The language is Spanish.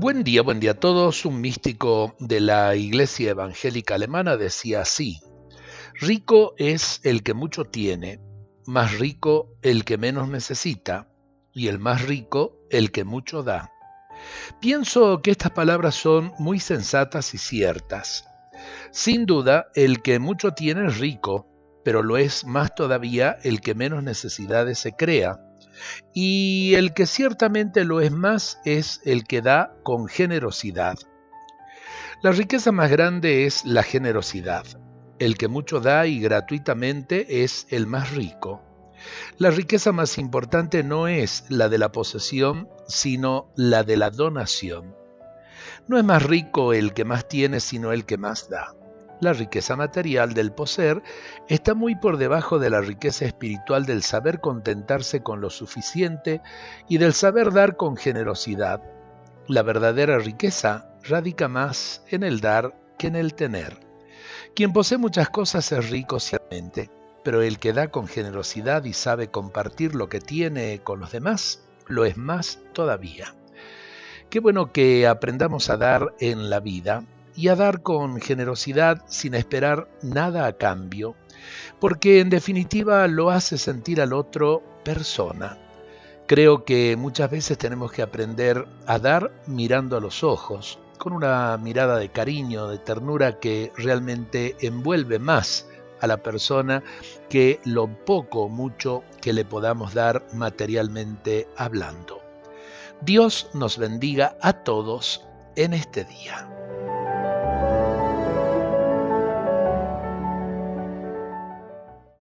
Buen día, buen día a todos. Un místico de la Iglesia Evangélica Alemana decía así, rico es el que mucho tiene, más rico el que menos necesita, y el más rico el que mucho da. Pienso que estas palabras son muy sensatas y ciertas. Sin duda, el que mucho tiene es rico, pero lo es más todavía el que menos necesidades se crea y el que ciertamente lo es más es el que da con generosidad. La riqueza más grande es la generosidad. El que mucho da y gratuitamente es el más rico. La riqueza más importante no es la de la posesión, sino la de la donación. No es más rico el que más tiene, sino el que más da. La riqueza material del poseer está muy por debajo de la riqueza espiritual del saber contentarse con lo suficiente y del saber dar con generosidad. La verdadera riqueza radica más en el dar que en el tener. Quien posee muchas cosas es rico ciertamente, pero el que da con generosidad y sabe compartir lo que tiene con los demás, lo es más todavía. Qué bueno que aprendamos a dar en la vida y a dar con generosidad sin esperar nada a cambio, porque en definitiva lo hace sentir al otro persona. Creo que muchas veces tenemos que aprender a dar mirando a los ojos, con una mirada de cariño, de ternura que realmente envuelve más a la persona que lo poco o mucho que le podamos dar materialmente hablando. Dios nos bendiga a todos en este día.